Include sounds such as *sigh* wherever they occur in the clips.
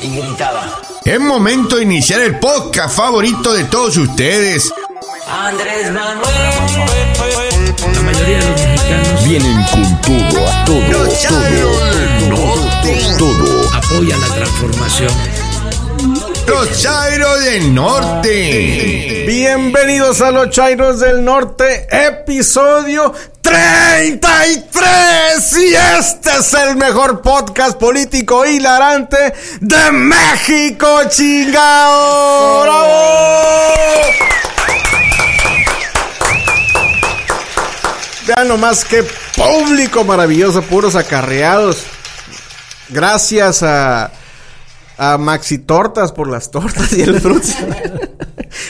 y gritaba. Es momento de iniciar el podcast favorito de todos ustedes. Andrés Manuel. La mayoría de los mexicanos Vienen con todo, a todo, Los Chairos todo, todo. apoyan la transformación. Los Chairos del Norte. Bienvenidos a los Chairos del Norte, episodio 33. Y este es el mejor podcast político hilarante de México, chingao. ¡Bravo! Vean nomás qué público maravilloso, puros acarreados. Gracias a, a Maxi Tortas por las tortas y el fruto.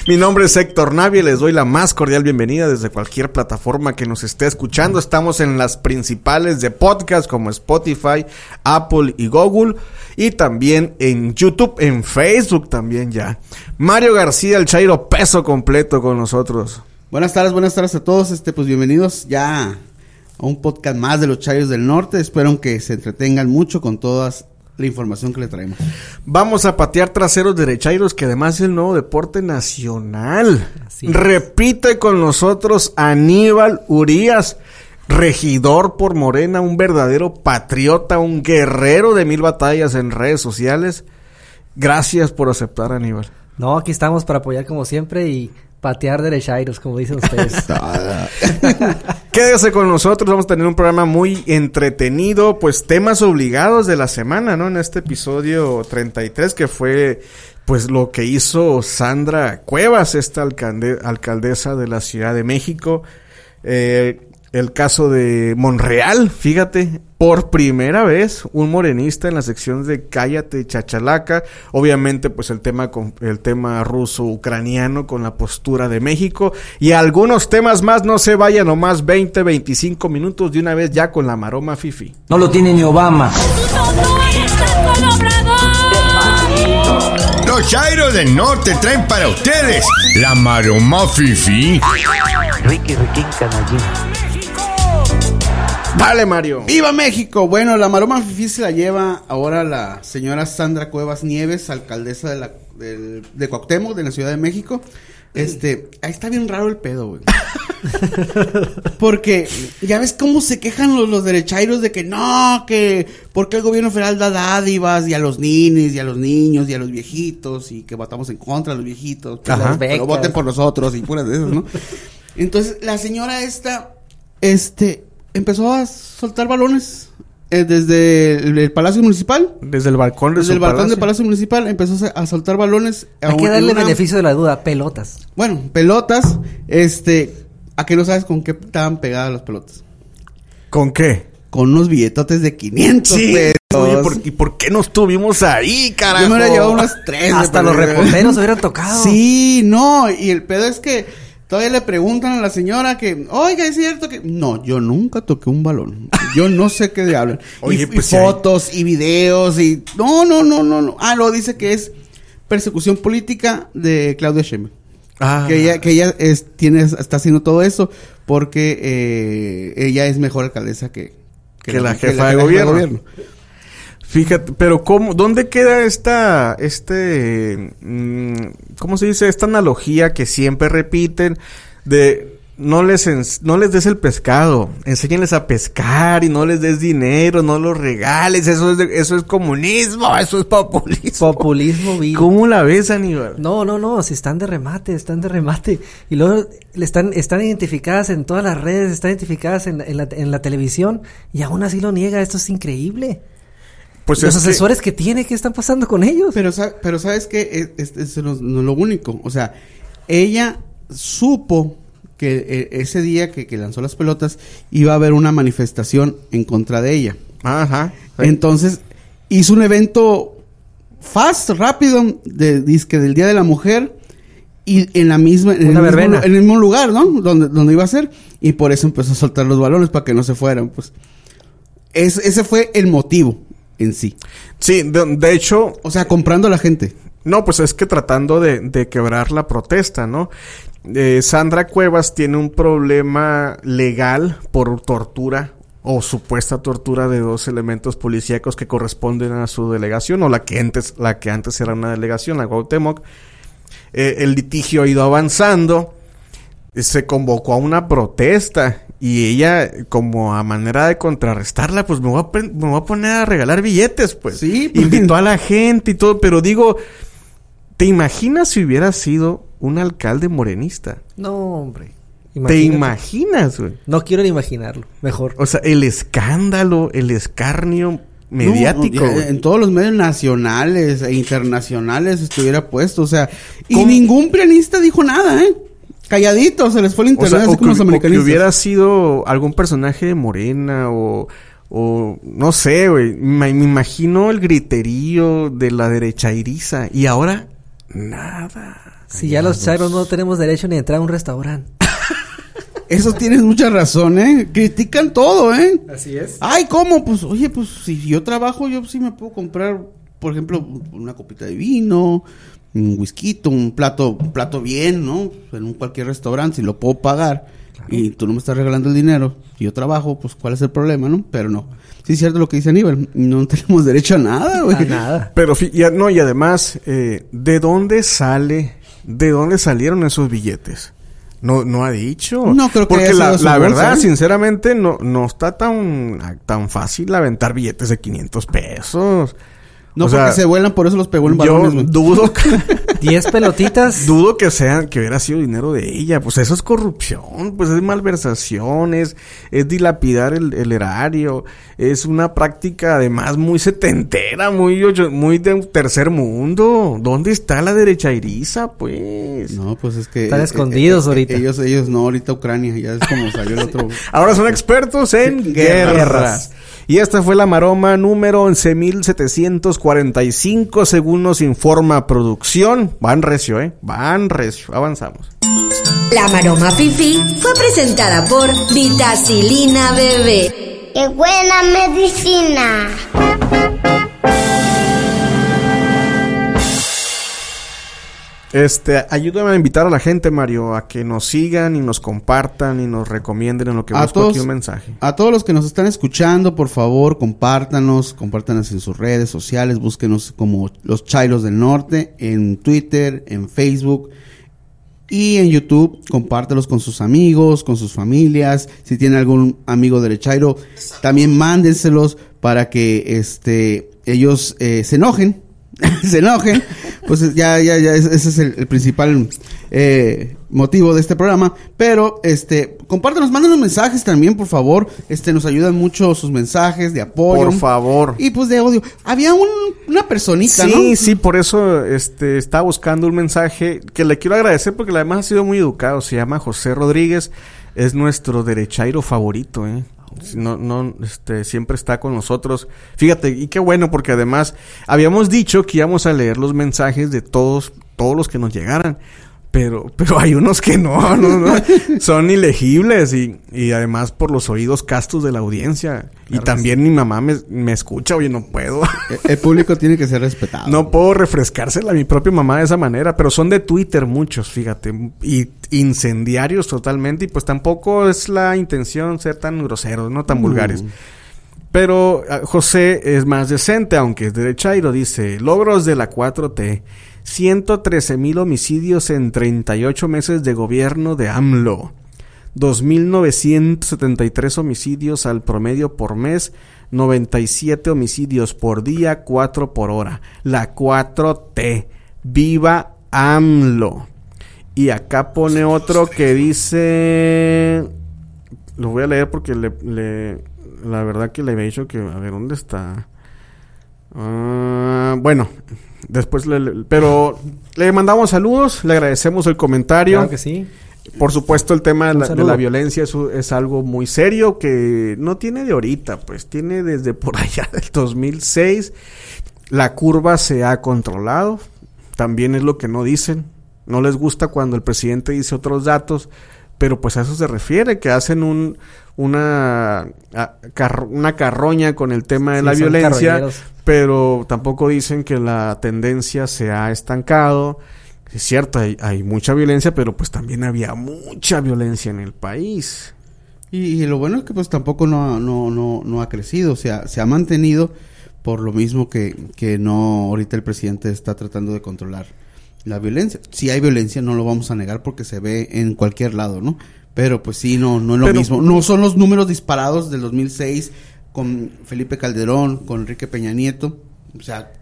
Mi nombre es Héctor Navia y les doy la más cordial bienvenida desde cualquier plataforma que nos esté escuchando. Estamos en las principales de podcast como Spotify, Apple y Google. Y también en YouTube, en Facebook también ya. Mario García, el Chairo peso completo con nosotros. Buenas tardes, buenas tardes a todos. Este, pues bienvenidos ya a un podcast más de los Chayos del Norte. Espero que se entretengan mucho con toda la información que le traemos. Vamos a patear traseros derechairos, que además es el nuevo deporte nacional. Repite con nosotros Aníbal Urias, regidor por Morena, un verdadero patriota, un guerrero de mil batallas en redes sociales. Gracias por aceptar, Aníbal. No, aquí estamos para apoyar como siempre y patear derechairos, como dicen ustedes. *laughs* *laughs* Quédese con nosotros, vamos a tener un programa muy entretenido, pues temas obligados de la semana, ¿no? En este episodio 33 que fue pues lo que hizo Sandra Cuevas, esta alcalde- alcaldesa de la Ciudad de México. Eh, el caso de Monreal, fíjate, por primera vez un morenista en la sección de Cállate Chachalaca, obviamente pues el tema con el tema ruso-ucraniano con la postura de México y algunos temas más, no se vayan nomás 20, 25 minutos de una vez ya con la maroma fifi. No lo tiene ni Obama. Los Chairos del Norte traen para ustedes la maroma fifi. Dale Mario. ¡Viva México! Bueno, la maroma fifi se la lleva ahora la señora Sandra Cuevas Nieves, alcaldesa de la de Cuauhtémoc, de la Ciudad de México. Este, ahí está bien raro el pedo, güey. *laughs* Porque ya ves cómo se quejan los, los derechairos de que no, que porque el gobierno federal da dádivas y a los ninis y a los niños y a los viejitos y que votamos en contra de los viejitos. Pero- Ajá. Pero voten por nosotros y puras de esas, ¿no? *laughs* Entonces, la señora esta, este, empezó a soltar balones eh, desde el, el Palacio Municipal. Desde el balcón de Desde su el balcón del Palacio Municipal empezó a a soltar balones. a Hay un- que darle una- beneficio de la duda, pelotas. Bueno, pelotas, este, a que no sabes con qué estaban pegadas las pelotas. ¿Con qué? Con unos billetotes de 500 Oye, pesos. ¿por, ¿y por qué no estuvimos ahí, carajo? Yo me hubiera llevado unas tres. Hasta los reporteros hubieran tocado. Sí, no, y el pedo es que todavía le preguntan a la señora que, oiga, es cierto que... No, yo nunca toqué un balón. Yo no sé qué de hablan. *laughs* Oye, y, y pues, hay- fotos y videos y... No, no, no, no, no. Ah, lo dice que es persecución política de Claudia Sheinbaum. Ah. Que ella, que ella es, tiene, está haciendo todo eso porque eh, ella es mejor alcaldesa que, Que la jefa de gobierno. Fíjate, pero ¿cómo, ¿dónde queda esta, este, mm, cómo se dice, esta analogía que siempre repiten de no les, no les des el pescado, enséñenles a pescar y no les des dinero, no los regales, eso es, de- eso es comunismo, eso es populismo. Populismo vivo. ¿Cómo la ves, Aníbal? No, no, no, si están de remate, están de remate. Y luego están, están identificadas en todas las redes, están identificadas en, en la, en la televisión y aún así lo niega. Esto es increíble. Pues Los que- asesores que... tiene, ¿qué están pasando con ellos? Pero, pero sabes que es, es- es lo, no lo único. O sea, ella supo que eh, ese día que, que lanzó las pelotas iba a haber una manifestación en contra de ella. Ajá. sí. Entonces hizo un evento fast, rápido, de, dizque del Día de la Mujer y en la misma en, Una el mismo, verbena. lu- en el mismo lugar, ¿no? Donde, donde iba a ser y por eso empezó a soltar los balones para que no se fueran, pues. Es- ese fue el motivo en sí. Sí, de, de hecho, O sea, comprando a la gente. No, pues es que tratando de, de quebrar la protesta, ¿no? Eh, Sandra Cuevas tiene un problema legal por tortura o supuesta tortura de dos elementos policíacos que corresponden a su delegación o la que antes, la que antes era una delegación, la Cuauhtémoc. Eh, el litigio ha ido avanzando, se convocó a una protesta y ella, como a manera de contrarrestarla, pues me voy a, me voy a poner a regalar billetes, pues. Sí, pues. Invitó a la gente y todo, pero digo, ¿te imaginas si hubiera sido un alcalde morenista? No, hombre. ¿Te imaginas, güey? No quiero ni imaginarlo. Mejor. O sea, el escándalo, el escarnio mediático. No, en todos los medios nacionales e internacionales estuviera puesto, o sea, y ¿Cómo? ningún pianista dijo nada, ¿eh? Calladito, se les fue el O internet sea, así o como los que, o que americanistas. hubiera sido algún personaje de Morena o, o no sé, güey. Me, me imagino el griterío de la derecha iriza y ahora nada. Si ya los chairos no tenemos derecho ni a entrar a un restaurante. *laughs* Eso tienes mucha razón, ¿eh? Critican todo, ¿eh? Así es. Ay, ¿cómo? Pues, oye, pues si yo trabajo, yo sí me puedo comprar, por ejemplo, una copita de vino, un whisky, un plato, un plato bien, ¿no? En un cualquier restaurante, si lo puedo pagar. Y tú no me estás regalando el dinero. Si yo trabajo, pues ¿cuál es el problema, no? Pero no. Sí es cierto lo que dice Aníbal. No *laughs* tenemos derecho a nada, güey. A nada. Pero no, y además, eh, ¿de dónde sale, de dónde salieron esos billetes? No, no ha dicho. No creo que Porque la, la bolsa, verdad, ¿eh? sinceramente, no, no está tan, tan fácil aventar billetes de 500 pesos. No O porque sea, se vuelan, por eso los pegó en Yo balones, güey. dudo *laughs* que, *laughs* Diez pelotitas. dudo que sean, que hubiera sido dinero de ella. Pues eso es corrupción, pues es malversación, es, es dilapidar el, el erario. Es una práctica además muy setentera, muy, ocho- muy de tercer mundo. ¿Dónde está la derecha iriza, pues? No, pues es que... Están escondidos ahorita. Ellos, ellos no, ahorita Ucrania, ya es como salió el otro... *laughs* Ahora son expertos en Guerras. guerras. Y esta fue la maroma número 11.745 según nos informa producción. Van recio, ¿eh? Van recio. Avanzamos. La Maroma Fifi fue presentada por Vitacilina Bebé. ¡Qué buena medicina! Este, ayúdame a invitar a la gente, Mario, a que nos sigan y nos compartan y nos recomienden en lo que A busco todos- aquí un mensaje. A todos los que nos están escuchando, por favor, compártanos, compártanos en sus redes sociales, búsquenos como los Chailos del Norte, en Twitter, en Facebook y en YouTube. Compártelos con sus amigos, con sus familias. Si tienen algún amigo derechairo, también mándenselos para que este ellos eh, se enojen. *laughs* se enojen. Pues ya, ya, ya, ese es el, el principal eh, motivo de este programa. Pero, este, compártanos, mándenos mensajes también, por favor. Este, nos ayudan mucho sus mensajes de apoyo. Por favor. Y pues de odio. Había un- una personita, Sí, ¿no? sí, por eso este, estaba buscando un mensaje que le quiero agradecer porque además ha sido muy educado. Se llama José Rodríguez, es nuestro derechairo favorito, ¿eh? No, no, este, siempre está con nosotros. Fíjate, y qué bueno porque además habíamos dicho que íbamos a leer los mensajes de todos, todos los que nos llegaran. Pero, pero hay unos que no, *laughs* no, no. son ilegibles y, y además por los oídos castos de la audiencia. y también mi mamá me, me escucha, oye, no puedo. El, el público tiene que ser respetado. No puedo refrescársela a mi propia mamá de esa manera, pero son de Twitter muchos, fíjate, y incendiarios totalmente, y pues tampoco es la intención ser tan groseros, no tan vulgares. Pero ah, José es más decente, aunque es derechairo, dice, logros de la 4T, 113 mil homicidios en 38 meses de gobierno de AMLO. 2.973 homicidios al promedio por mes, 97 homicidios por día, 4 por hora. La 4T. Viva AMLO. Y acá pone otro que dice... Lo voy a leer porque le, le- la verdad que le había dicho que... A ver, ¿dónde está? Ah, bueno, después le, le- Pero le mandamos saludos, le agradecemos el comentario. Claro que sí. Por supuesto, el tema de la, de saludo. la violencia es algo muy serio que no tiene de ahorita, pues tiene desde por allá *laughs* del 2006. La curva se ha controlado, también es lo que no dicen. No les gusta cuando el presidente dice otros datos, pero pues a eso se refiere, que hacen un, una, a- una carroña con el tema de Sí, la violencia, pero tampoco dicen que la tendencia se ha estancado. Es cierto, hay, hay mucha violencia, pero pues también había mucha violencia en el país. Y, y lo bueno es que pues tampoco no, ha- no, no, no ha crecido, o sea, se ha mantenido por lo mismo que, que no, ahorita el presidente está tratando de controlar la violencia. Si hay violencia, no lo vamos a negar porque se ve en cualquier lado, ¿no? Pero pues sí, no, no es lo Pero- mismo. No son los números disparados del 2006 con Felipe Calderón, con Enrique Peña Nieto. O sea,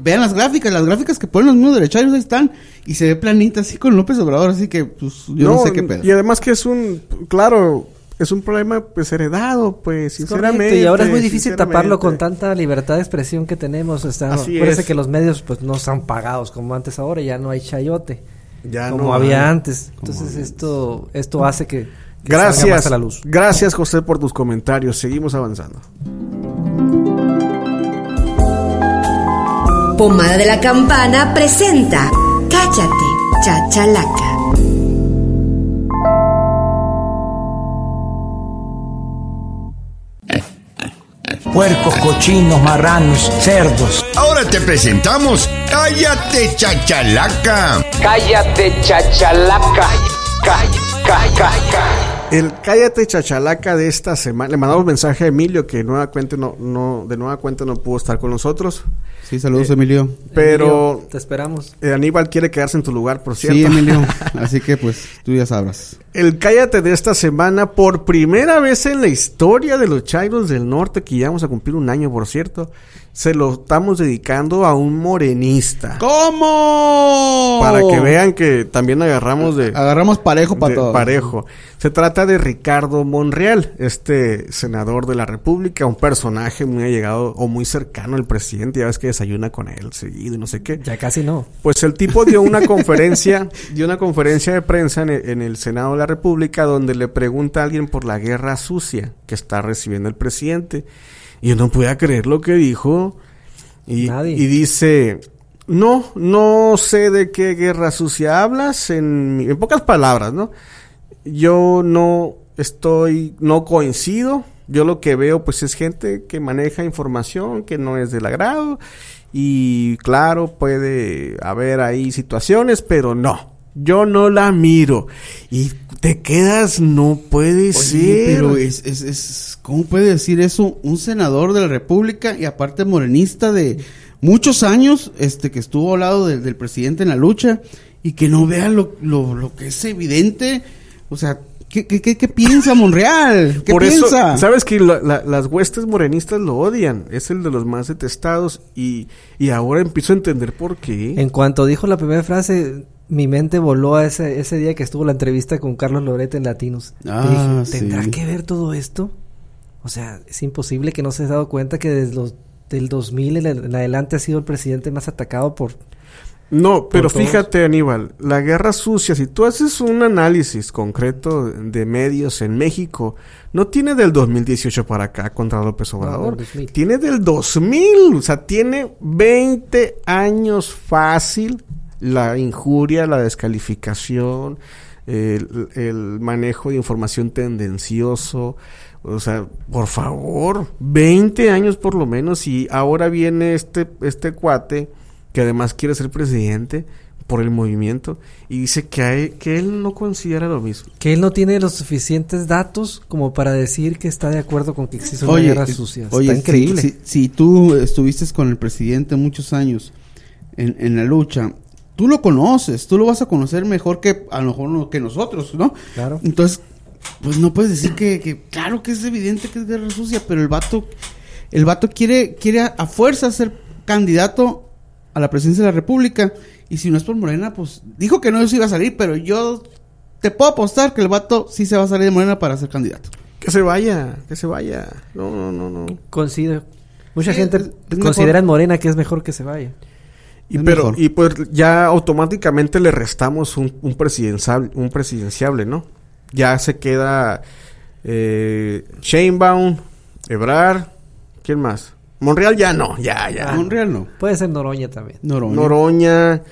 vean las gráficas, las gráficas que ponen los mismos derecharios ahí están. Y se ve planita así con López Obrador, así que pues yo no, sé qué pedo. Y además que es un, claro, es un problema pues heredado, pues, Es sinceramente. correcto, y ahora es muy difícil taparlo con tanta libertad de expresión que tenemos. Así acuérdese es. que los medios pues no están pagados como antes ahora, ya no hay chayote Ya como no había hay. antes. Entonces esto esto hace que, que salga Gracias. más a la luz. Gracias, José, por tus comentarios. Seguimos avanzando. Pomada de la Campana presenta Cállate, Chachalaca. Puercos, cochinos, marranos, cerdos. Ahora te presentamos Cállate Chachalaca. Cállate, chachalaca. El cállate chachalaca de esta semana. Le mandamos mensaje a Emilio que nueva cuenta no, no, de nueva cuenta no pudo estar con nosotros. Sí, saludos, Emilio. Pero Emilio, te esperamos. eh, Aníbal quiere quedarse en tu lugar, por cierto. Sí, Emilio. *laughs* Así que pues tú ya sabrás. El cállate de esta semana, por primera vez en la historia de los Chairos del Norte, que ya vamos a cumplir un año, por cierto, se lo estamos dedicando a un morenista. ¿Cómo? Para que vean que también agarramos de, Agarramos parejo para todo. parejo. Se trata de Ricardo Monreal, este senador de la República, un personaje muy allegado o muy cercano al presidente, ya ves que desayuna con él seguido y no sé qué. Ya casi no. Pues el tipo dio una *laughs* conferencia, dio una conferencia de prensa en el, en el Senado de la República donde le pregunta a alguien por la guerra sucia que está recibiendo el presidente. Y yo no podía creer lo que dijo. Y, Nadie. y dice, no, no sé de qué guerra sucia hablas, en, en pocas palabras, ¿no? Yo no estoy, no coincido. Yo lo que veo, pues, es gente que maneja información que no es del agrado. Y claro, puede haber ahí situaciones, pero no. Yo no la miro. Y te quedas, no puede Oye, ser. pero es, es, es, ¿cómo puede decir eso un senador de la República y aparte morenista de muchos años, este, que estuvo al lado del- del presidente en la lucha y que no vea lo, lo, lo que es evidente? O sea, ¿qué, qué, qué, qué piensa Monreal? ¿Qué Por piensa? eso, sabes que la- la- las huestes morenistas lo odian. Es el de los más detestados. Y, y ahora empiezo a entender por qué. En cuanto dijo la primera frase, mi mente voló a ese, ese día que estuvo la entrevista con Carlos Lorete en Latinos. Ah, dije, ¿tendrá sí. que ver todo esto? O sea, es imposible que no se haya dado cuenta que desde los del 2000 en, en adelante ha sido el presidente más atacado por... No, pero fíjate, Aníbal, la guerra sucia, si tú haces un análisis concreto de medios en México, no tiene del 2018 para acá contra López Obrador, del 2000. tiene del 2000, o sea, tiene 20 años fácil la injuria, la descalificación, el, el manejo de información tendencioso, o sea, por favor, 20 años por lo menos y ahora viene este, este cuate que además quiere ser presidente por el movimiento y dice que, hay- que él no considera lo mismo. Que él no tiene los suficientes datos como para decir que está de acuerdo con que existe una guerra sucia. oye, está si- increíble. Si, si tú estuviste con el presidente muchos años en, en la lucha, tú lo conoces, tú lo vas a conocer mejor que a lo mejor no- que nosotros, ¿no? Claro. Entonces, pues no puedes decir que, que claro que es evidente que es guerra sucia, pero el vato, el vato quiere, quiere a, a fuerza ser candidato a la presidencia de la República. Y si no es por Morena, pues dijo que no se iba a salir, pero yo te puedo apostar que el vato sí se va a salir de Morena para ser candidato. Que se vaya, que se vaya. No, no, no, no. Coincido. Mucha Sí, gente considera en Morena que es mejor que se vaya. Y Es pero mejor. y pues ya automáticamente le restamos un, un presidencial, un presidenciable, ¿no? Ya se queda eh, Sheinbaum, Ebrard, ¿quién más? Monreal ya no, ya, ya. Monreal no. Puede ser Noroña también. Noroña. Noroña,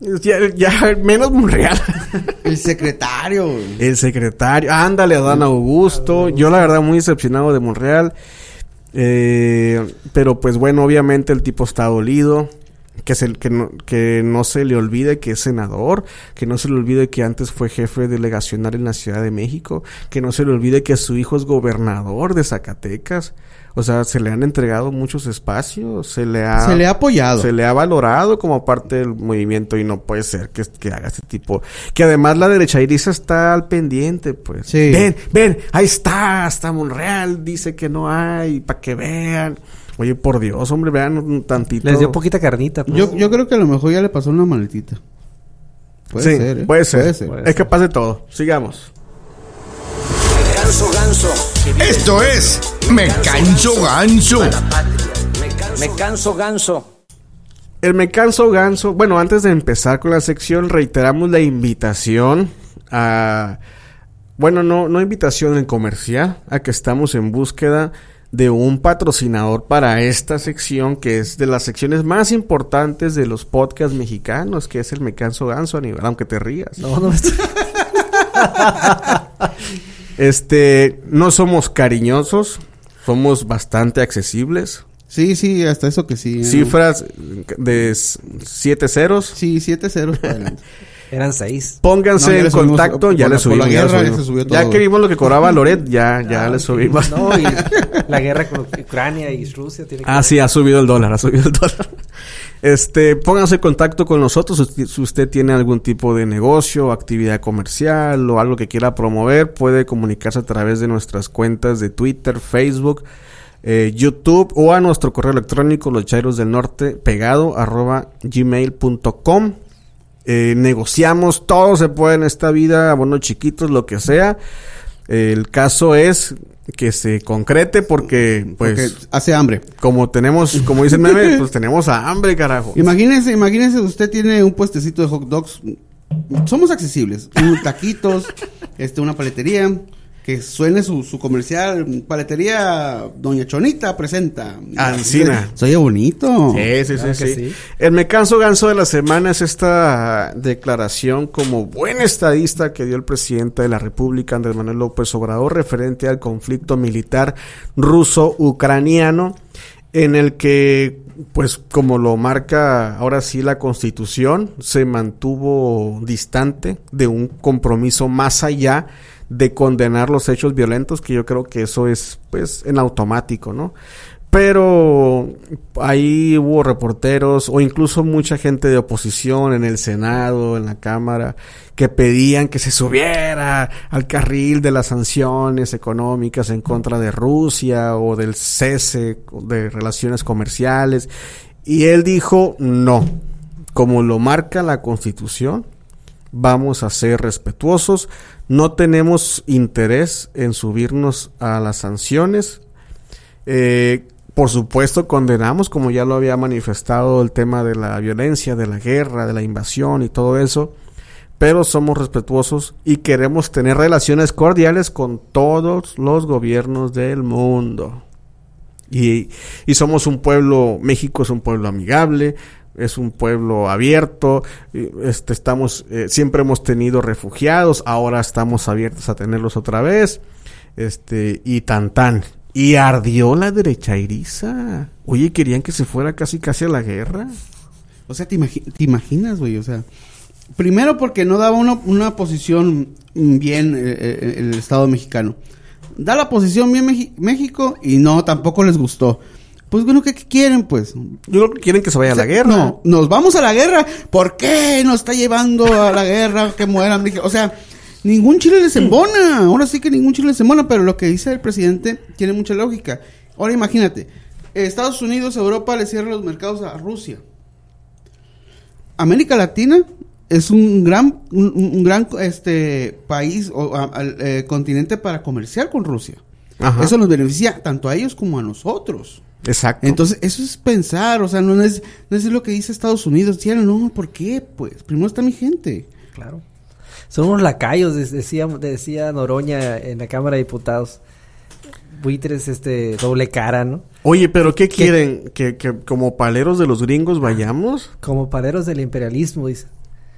ya, ya menos Monreal. *laughs* El secretario. El secretario, ándale, Adán Augusto. Yo la verdad muy decepcionado de Monreal. Eh, pero pues bueno, obviamente el tipo está dolido. Que, se, que, no, que no se le olvide que es senador, que no se le olvide que antes fue jefe delegacional en la Ciudad de México, que no se le olvide que su hijo es gobernador de Zacatecas. O sea, se le han entregado muchos espacios, se le ha... Se le ha apoyado. Se le ha valorado como parte del movimiento y no puede ser que, que haga este tipo... Que además la derecha iriza está al pendiente, pues. Sí. Ven, ven, ahí está, hasta Monreal dice que no hay, para que vean. Oye, por Dios, hombre, vean un tantito. Les dio poquita carnita. pues. Yo, yo creo que a lo mejor ya le pasó una maletita. Puede sí, ser, ¿eh? puede ser. Puede ser. Es capaz de todo. Sigamos. Ganso, ganso. Esto es Me Canso Ganso. Me canso, ganso. El Me Canso Ganso. Bueno, antes de empezar con la sección, reiteramos la invitación a. Bueno, no, no invitación en comercial, a que estamos en búsqueda de un patrocinador para esta sección, que es de las secciones más importantes de los podcasts mexicanos, que es el Me Canso Ganso, Aníbal, aunque te rías. No, no me estoy- *laughs* Este, no somos cariñosos, somos bastante accesibles. Sí, sí, hasta eso que sí. Cifras de siete ceros. Sí, 7 ceros para. *laughs* Eran seis. Pónganse No, en subimos, contacto, ya le subimos. ya, guerra ya subimos. que vimos lo que cobraba Loret, ya, ya le subimos. No, y la guerra con Ucrania y Rusia tiene que Ah, ver. sí, ha subido el dólar, ha subido el dólar. Este, pónganse en contacto con nosotros si si usted tiene algún tipo de negocio, actividad comercial o algo que quiera promover, puede comunicarse a través de nuestras cuentas de Twitter, Facebook, eh, YouTube o a nuestro correo electrónico los chairos del norte pegado arroba gmail.com. Eh, negociamos, todo se puede en esta vida, abonos chiquitos, lo que sea. El caso es que se concrete porque, pues, Porque hace hambre. como tenemos, como dice el meme, *laughs* pues tenemos hambre, carajo. Imagínense, imagínense, usted tiene un puestecito de hot dogs. Somos accesibles. Un taquitos, este, una paletería. Que suene su, su comercial. Paletería Doña Chonita presenta. Ancina. Se oye bonito. Sí, sí, Claro sí, sí. sí. El me canso ganso de la semana es esta declaración como buen estadista que dio el presidente de la República, Andrés Manuel López Obrador, referente al conflicto militar ruso-ucraniano, en el que, pues, como lo marca ahora sí la Constitución, se mantuvo distante de un compromiso más allá de condenar los hechos violentos, que yo creo que eso es, pues, en automático, ¿no? Pero ahí hubo reporteros o incluso mucha gente de oposición en el Senado, en la Cámara, que pedían que se subiera al carril de las sanciones económicas en contra de Rusia o del cese de relaciones comerciales. Y él dijo, no, como lo marca la Constitución, vamos a ser respetuosos, no tenemos interés en subirnos a las sanciones. Eh, por supuesto, condenamos, como ya lo había manifestado, el tema de la violencia, de la guerra, de la invasión y todo eso, pero somos respetuosos y queremos tener relaciones cordiales con todos los gobiernos del mundo. Y, y somos un pueblo, México es un pueblo amigable, es un pueblo abierto, este, estamos, eh, siempre hemos tenido refugiados, ahora estamos abiertos a tenerlos otra vez, este, y tan tan. Y ardió la derecha iriza. Oye, querían que se fuera casi casi a la guerra. O sea, ¿te, imagi- te imaginas, güey? O sea, primero porque no daba una, una posición bien eh, eh, el Estado mexicano. Da la posición bien México y no, tampoco les gustó. Pues bueno, ¿qué, qué quieren, pues? Yo creo que quieren que se vaya a la guerra. No, nos vamos a la guerra. ¿Por qué nos está llevando a la guerra? Que mueran. O sea, ningún chile les embona. Ahora sí que ningún chile les embona. Pero lo que dice el presidente tiene mucha lógica. Ahora imagínate. Estados Unidos, Europa le cierran los mercados a Rusia. América Latina es un gran, un, gran este país o a- eh, continente para comerciar con Rusia. Ajá. Eso nos beneficia tanto a ellos como a nosotros. Exacto. Entonces, eso es pensar, o sea, no es, no es lo que dice Estados Unidos. Sí, no, ¿por qué? Pues, primero está mi gente. Claro. Son unos lacayos, de- decía, decía Noroña en la Cámara de Diputados. Buitres, este, doble cara, ¿no? Oye, pero ¿qué quieren? ¿Que, que como paleros de los gringos vayamos? Como paleros del imperialismo, dice.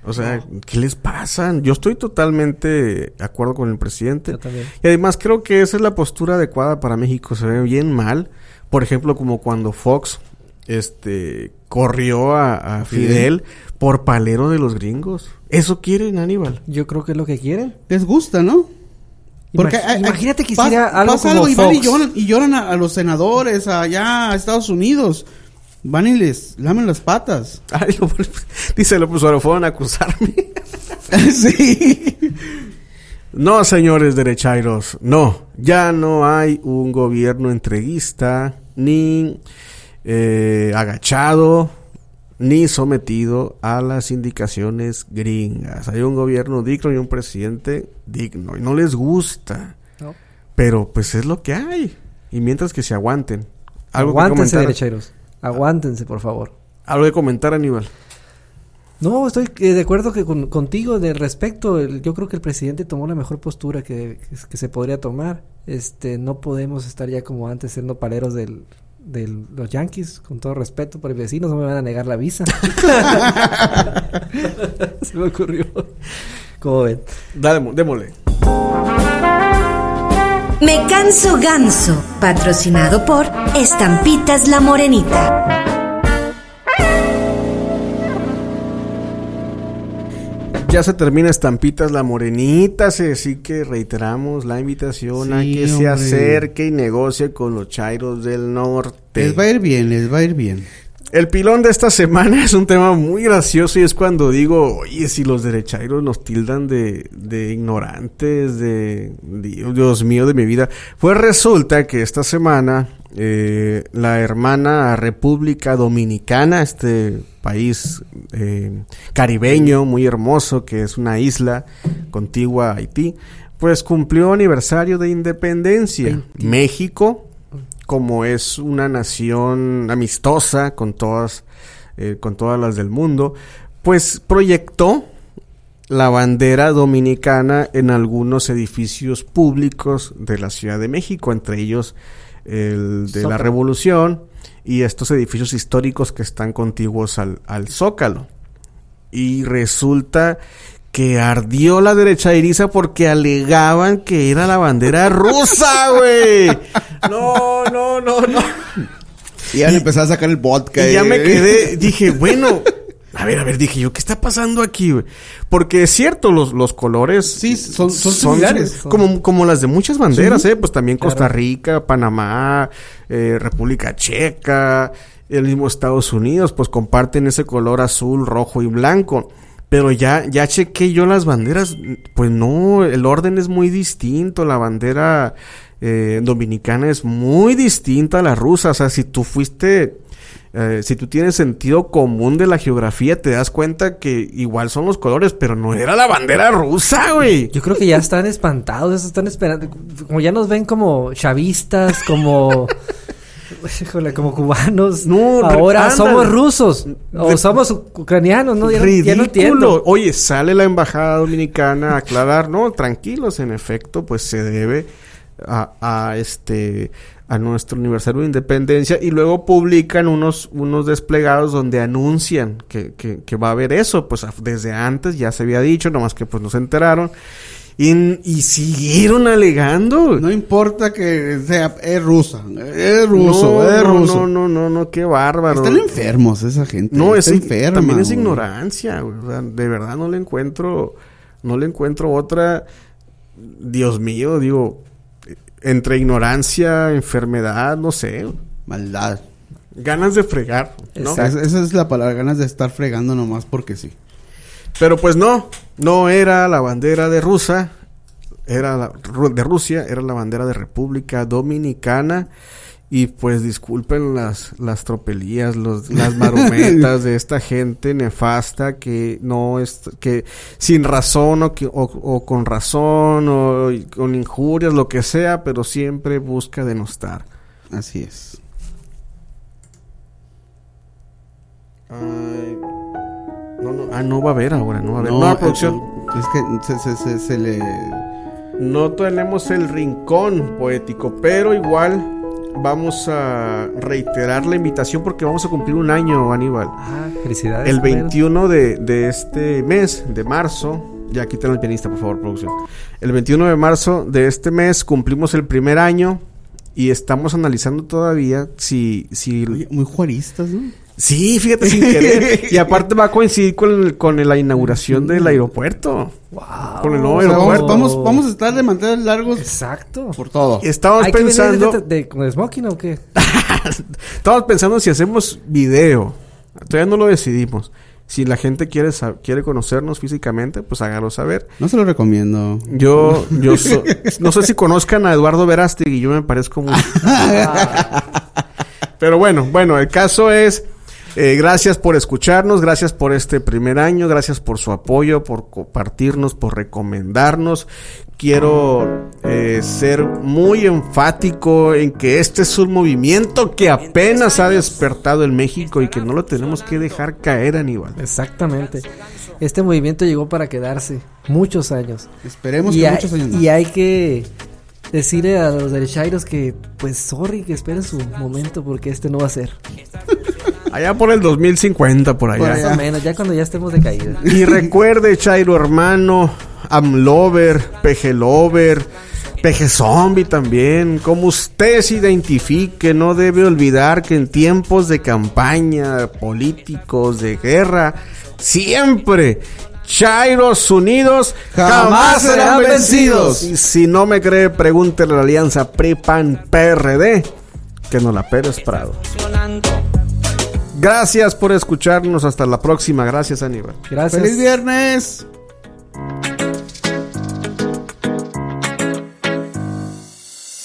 O sea, ¿qué les pasa? Yo estoy totalmente de acuerdo con el presidente. Yo también. Y además creo que esa es la postura adecuada para México. Se ve bien mal. Por ejemplo, como cuando Fox este, corrió a, a Fidel por palero de los gringos. ¿Eso quieren, Aníbal? Yo creo que es lo que quieren. Les gusta, ¿no? Imag- hay- hay- imagínate que pas- hiciera algo pasa como y van y Fox. lloran, y lloran a, a los senadores allá a Estados Unidos. Van y les lamen las patas. *laughs* Ay, lo- dice López Obrador, fueron a acusarme. *laughs* sí. No, señores derechairos, no. Ya no hay un gobierno entreguista, ni eh, agachado, ni sometido a las indicaciones gringas. Hay un gobierno digno y un presidente digno. Y no les gusta. No. Pero pues es lo que hay. Y mientras que se aguanten. ¿Algo que Aguántense, derecheros. Aguántense, por favor. Algo de comentar, Aníbal. No, estoy eh, de acuerdo que con- contigo del respecto. el- yo creo que el presidente tomó la mejor postura que, que, que se podría tomar. Este, no podemos estar ya como antes siendo paleros del, de los Yankees, con todo respeto por el vecino, no me van a negar la visa. *laughs* se me ocurrió. ¿Cómo ven? Dale, démosle. Me canso ganso, patrocinado por Estampitas La Morenita. Ya se termina Estampitas la Morenita, se- así que reiteramos la invitación a Sí, que se acerque y negocie con los Chairos del Norte. Les va a ir bien, les va a ir bien. El pilón de esta semana *laughs* es un tema muy gracioso y es cuando digo, oye, si los derechairos nos tildan de, de ignorantes, de, Dios, Dios mío de mi vida. Pues resulta que esta semana eh, la hermana República Dominicana, este país eh, caribeño muy hermoso que es una isla contigua a Haití, pues cumplió aniversario de independencia. México como es una nación amistosa con todas, eh, con todas las del mundo, pues proyectó la bandera dominicana en algunos edificios públicos de la Ciudad de México, entre ellos el de la. Revolución y estos edificios históricos que están contiguos al, al Zócalo. Y resulta que ardió la derecha iriza porque alegaban que era la bandera rusa, *laughs* güey. No, no, no, no. Y ya empezar a sacar el vodka. Y ya eh. me *laughs* quedé, dije, bueno, a ver, a ver, dije yo, ¿qué está pasando aquí, güey? Porque es cierto, los, los colores Sí, son- son similares. Como, como las de muchas banderas, ¿eh? Pues también Costa Claro. Rica, Panamá, eh, República Checa, el mismo Estados Unidos, pues comparten ese color azul, rojo y blanco. Pero ya, ya chequé yo las banderas, pues no, el orden es muy distinto, la bandera eh, dominicana es muy distinta a la rusa, o sea, si tú fuiste, eh, si tú tienes sentido común de la geografía, te das cuenta que igual son los colores, pero no era la bandera rusa, güey. Yo creo que ya están espantados, están esperando. Como ya nos ven como chavistas, como. *laughs* Híjole, como cubanos. No, ahora somos rusos. O somos ucranianos, ¿no? Ya, no- ya no Ridículo. entiendo. Oye, sale la embajada dominicana a aclarar, no, tranquilos, en efecto, pues se debe a, a este a nuestro aniversario de independencia y luego publican unos unos desplegados donde anuncian que, que, que va a haber eso, pues desde antes ya se había dicho, nomás que pues no se enteraron y, y siguieron alegando. No importa que sea, es rusa. Es ruso, no, es no, ruso. no, no, no, no, qué bárbaro. Están enfermos esa gente. No, es está ig- enferma. también es güey. ignorancia, güey. O sea, de verdad no le encuentro, no le encuentro otra. Dios mío, digo, entre ignorancia, enfermedad, no sé, Maldad. ganas de fregar, ¿no? Es- esa es la palabra, ganas de estar fregando nomás porque sí. Pero pues no, no era la bandera de Rusia, era la, de Rusia, era la bandera de República Dominicana. Y pues disculpen las, las tropelías, los, las marometas de esta gente nefasta que no es, que sin razón o, que- o, o con razón o con injurias, lo que sea, pero siempre busca denostar. Así es. Ay, no, no, ah, no va a haber ahora, no va a haber. No, No, eh, producción. Es que se, se, se, se le... No tenemos el rincón poético, pero igual vamos a reiterar la invitación porque vamos a cumplir un año, Aníbal. Ah, felicidades. El compañeros. 21 de, de este mes, de marzo, ya quítale el pianista, por favor, producción. El 21 de marzo de este mes cumplimos el primer año y estamos analizando todavía si... si Oye, muy juaristas, ¿no? Sí, fíjate, sin querer. *laughs* y aparte va a coincidir con, el- con la inauguración del aeropuerto. Con el nuevo O sea, vamos, aeropuerto. vamos, vamos a estar de mantener largos Exacto. por todo. Estamos ¿Hay que venir pensando... de, de- con smoking o qué? *laughs* Estamos pensando si hacemos video. Todavía no lo decidimos. Si la gente quiere quiere conocernos físicamente, pues hágalo saber. No se lo recomiendo. Yo, *laughs* yo so- no sé si conozcan a Eduardo Verástegui, yo me parezco mucho. Pero bueno, bueno, el caso es, eh, gracias por escucharnos, gracias por este primer año, gracias por su apoyo, por compartirnos, por recomendarnos. Quiero eh, ser muy enfático en que este es un movimiento que apenas ha despertado en México y que no lo tenemos que dejar caer, Aníbal. Exactamente. Este movimiento llegó para quedarse muchos años. Esperemos y que hay, muchos años más. y hay que decirle a los del Shairos que, pues, sorry, que esperen su momento porque este no va a ser. Allá por el 2050, por allá. Por Más allá. o menos, ya cuando ya estemos de caída. Y recuerde, Chairo hermano, Amlover, Pejelover, Peje Zombie también. Como usted se identifique, no debe olvidar que en tiempos de campaña, políticos, de guerra, siempre. Chairos unidos Jamás serán vencidos. Y si no me cree, pregúntele a la alianza PRI-PAN-PRD que no la Pérez Prado. Gracias por escucharnos. Hasta la próxima. Gracias, Aníbal. Gracias. ¡Feliz viernes!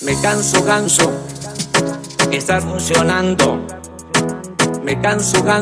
Me canso, ganso, estar funcionando. Me canso, ganso.